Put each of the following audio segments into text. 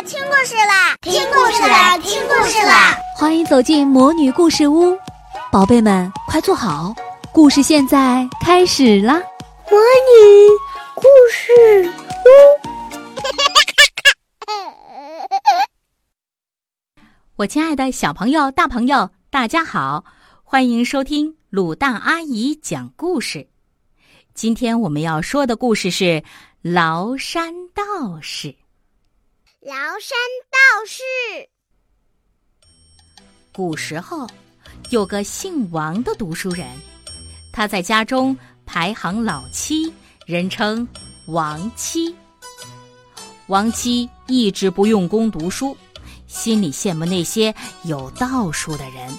啦，听故事啦，听故事啦，听故事啦！欢迎走进魔女故事屋，宝贝们快坐好，故事现在开始啦！魔女故事屋，我亲爱的小朋友、大朋友，大家好，欢迎收听鲁大阿姨讲故事。今天我们要说的故事是崂山道士。崂山道士。古时候，有个姓王的读书人，他在家中排行老七，人称王七。王七一直不用功读书，心里羡慕那些有道术的人。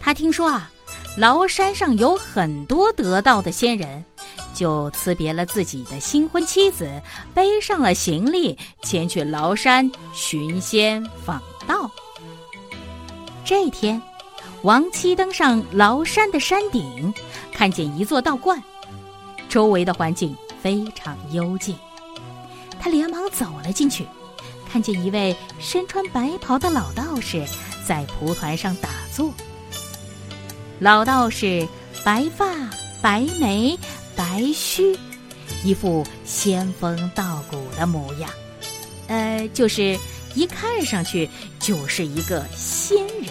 他听说啊，崂山上有很多得道的仙人。就辞别了自己的新婚妻子，背上了行李，前去崂山寻仙访道。这天，王七登上崂山的山顶，看见一座道观，周围的环境非常幽静。他连忙走了进去，看见一位身穿白袍的老道士在蒲团上打坐。老道士白发白眉。白须，一副仙风道骨的模样，呃，就是一看上去就是一个仙人。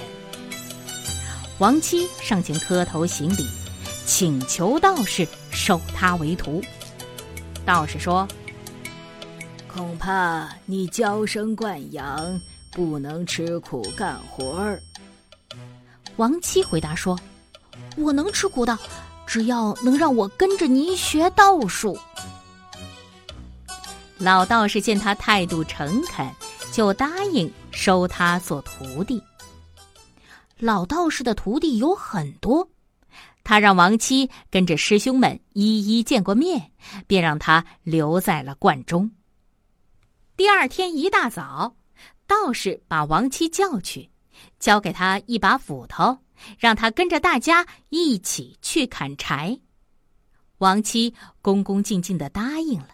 王七上前磕头行礼，请求道士收他为徒。道士说：“恐怕你娇生惯养，不能吃苦干活儿。”王七回答说：“我能吃苦的。”只要能让我跟着您学道术，老道士见他态度诚恳，就答应收他做徒弟。老道士的徒弟有很多，他让王七跟着师兄们一一见过面，便让他留在了观中。第二天一大早，道士把王七叫去，交给他一把斧头。让他跟着大家一起去砍柴，王七恭恭敬敬的答应了。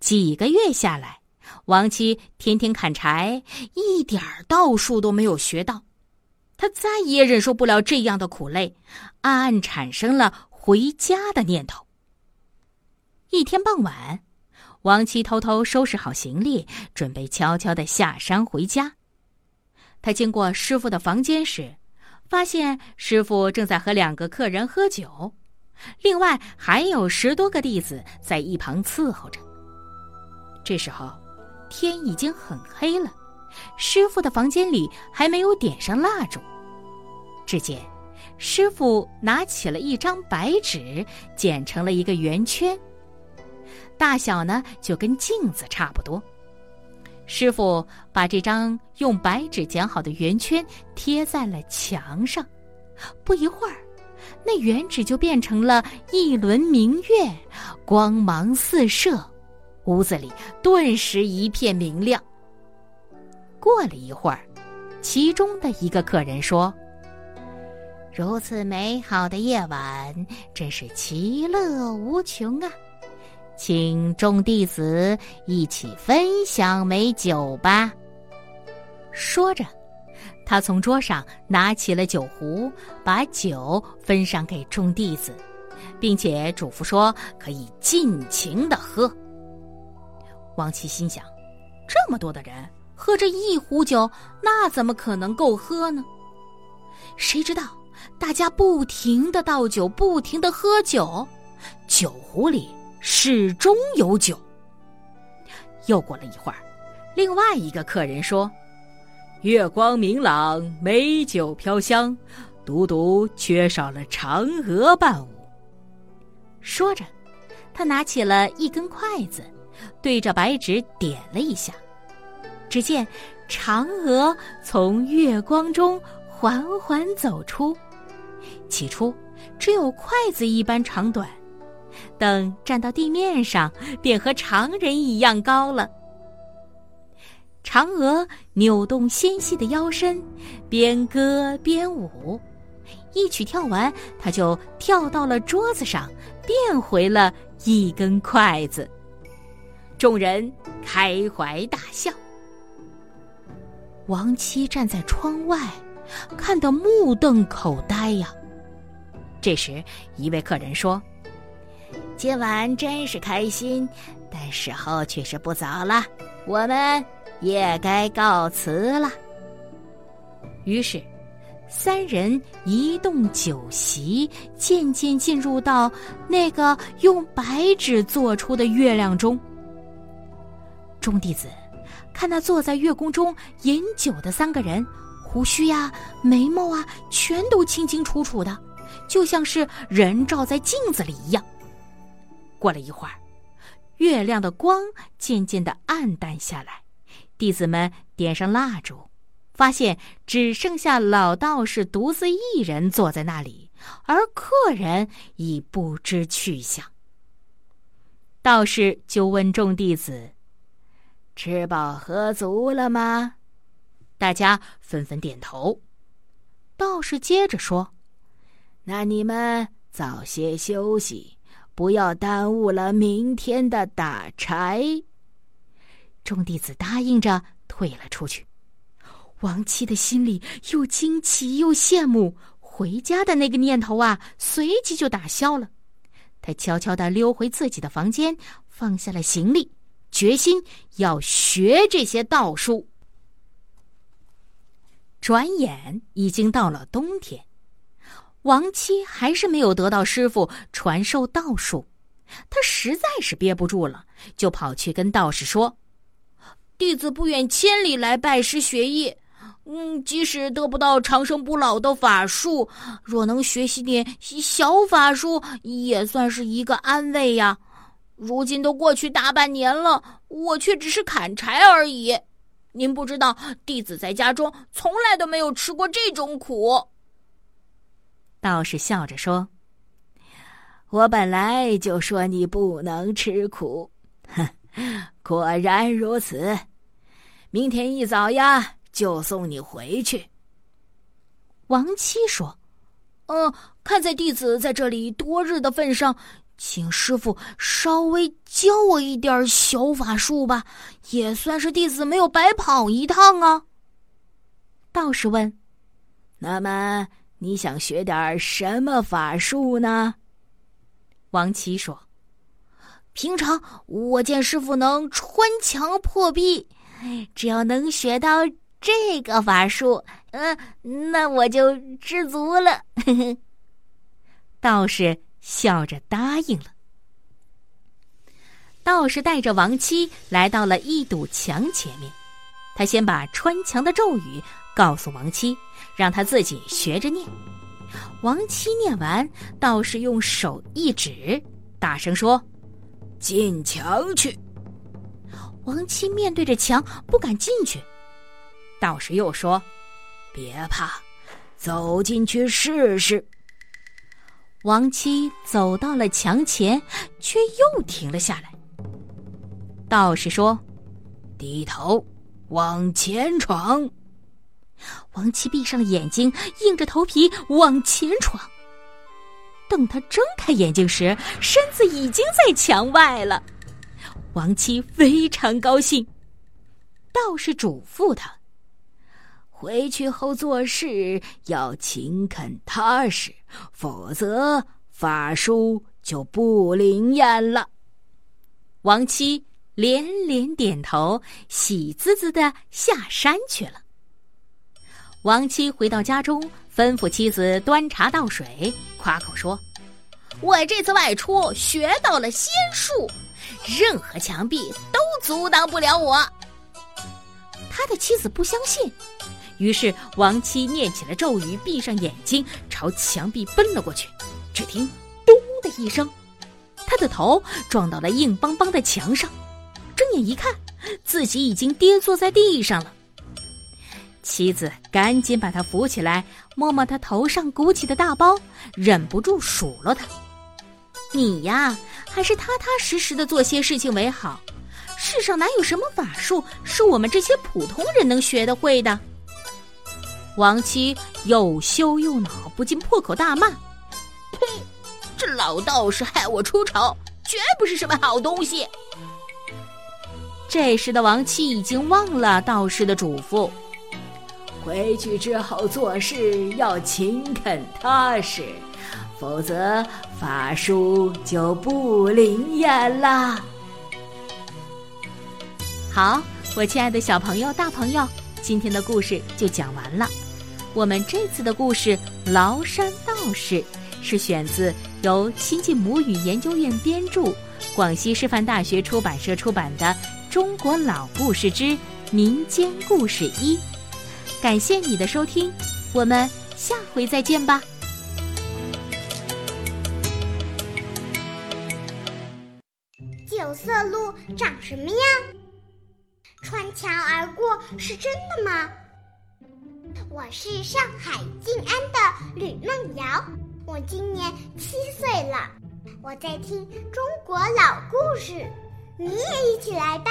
几个月下来，王七天天砍柴，一点道术都没有学到。他再也忍受不了这样的苦累，暗暗产生了回家的念头。一天傍晚，王七偷偷收拾好行李，准备悄悄的下山回家。他经过师傅的房间时，发现师傅正在和两个客人喝酒，另外还有十多个弟子在一旁伺候着。这时候，天已经很黑了，师傅的房间里还没有点上蜡烛。只见师傅拿起了一张白纸，剪成了一个圆圈，大小呢就跟镜子差不多。师傅把这张用白纸剪好的圆圈贴在了墙上，不一会儿，那圆纸就变成了一轮明月，光芒四射，屋子里顿时一片明亮。过了一会儿，其中的一个客人说：“如此美好的夜晚，真是其乐无穷啊！”请众弟子一起分享美酒吧。说着，他从桌上拿起了酒壶，把酒分上给众弟子，并且嘱咐说：“可以尽情的喝。”王七心想：这么多的人喝这一壶酒，那怎么可能够喝呢？谁知道大家不停的倒酒，不停的喝酒，酒壶里。始终有酒。又过了一会儿，另外一个客人说：“月光明朗，美酒飘香，独独缺少了嫦娥伴舞。”说着，他拿起了一根筷子，对着白纸点了一下，只见嫦娥从月光中缓缓走出。起初，只有筷子一般长短。等站到地面上，便和常人一样高了。嫦娥扭动纤细的腰身，边歌边舞。一曲跳完，她就跳到了桌子上，变回了一根筷子。众人开怀大笑。王七站在窗外，看得目瞪口呆呀。这时，一位客人说：“今晚真是开心，但时候却是不早了，我们也该告辞了。”于是，三人移动酒席，渐渐进入到那个用白纸做出的月亮中。众弟子看那坐在月宫中饮酒的三个人，胡须呀、眉毛啊，全都清清楚楚的，就像是人照在镜子里一样。过了一会儿，月亮的光渐渐的暗淡下来，弟子们点上蜡烛。发现只剩下老道士独自一人坐在那里，而客人已不知去向。道士就问众弟子：“吃饱喝足了吗？”大家纷纷点头。道士接着说：“那你们早些休息，不要耽误了明天的打柴。”众弟子答应着退了出去。王七的心里又惊奇又羡慕，回家的那个念头啊，随即就打消了。他悄悄地溜回自己的房间，放下了行李，决心要学这些道术。转眼已经到了冬天，王七还是没有得到师傅传授道术，他实在是憋不住了，就跑去跟道士说：“弟子不远千里来拜师学艺。”嗯，即使得不到长生不老的法术，若能学习点小法术，也算是一个安慰呀。如今都过去大半年了，我却只是砍柴而已。您不知道，弟子在家中从来都没有吃过这种苦。道士笑着说：“我本来就说你不能吃苦，哼，果然如此。明天一早呀。”就送你回去。王七说：“嗯，看在弟子在这里多日的份上，请师傅稍微教我一点小法术吧，也算是弟子没有白跑一趟啊。”道士问：“那么你想学点什么法术呢？”王七说：“平常我见师傅能穿墙破壁，只要能学到。”这个法术，嗯，那我就知足了。道士笑着答应了。道士带着王七来到了一堵墙前面，他先把穿墙的咒语告诉王七，让他自己学着念。王七念完，道士用手一指，大声说：“进墙去。”王七面对着墙，不敢进去。道士又说：“别怕，走进去试试。”王七走到了墙前，却又停了下来。道士说：“低头往前闯。”王七闭上了眼睛，硬着头皮往前闯。等他睁开眼睛时，身子已经在墙外了。王七非常高兴。道士嘱咐他。回去后做事要勤恳踏实，否则法术就不灵验了。王七连连点头，喜滋滋的下山去了。王七回到家中，吩咐妻子端茶倒水，夸口说：“我这次外出学到了仙术，任何墙壁都阻挡不了我。”他的妻子不相信。于是，王七念起了咒语，闭上眼睛，朝墙壁奔了过去。只听“咚”的一声，他的头撞到了硬邦邦的墙上。睁眼一看，自己已经跌坐在地上了。妻子赶紧把他扶起来，摸摸他头上鼓起的大包，忍不住数落他：“你呀，还是踏踏实实的做些事情为好。世上哪有什么法术是我们这些普通人能学得会的？”王七又羞又恼，不禁破口大骂：“呸！这老道士害我出丑，绝不是什么好东西。”这时的王七已经忘了道士的嘱咐，回去之后做事要勤恳踏实，否则法术就不灵验了。好，我亲爱的小朋友、大朋友，今天的故事就讲完了。我们这次的故事《崂山道士》是选自由亲近母语研究院编著、广西师范大学出版社出版的《中国老故事之民间故事一》。感谢你的收听，我们下回再见吧。九色鹿长什么样？穿墙而过是真的吗？我是上海静安的吕梦瑶，我今年七岁了，我在听中国老故事，你也一起来吧。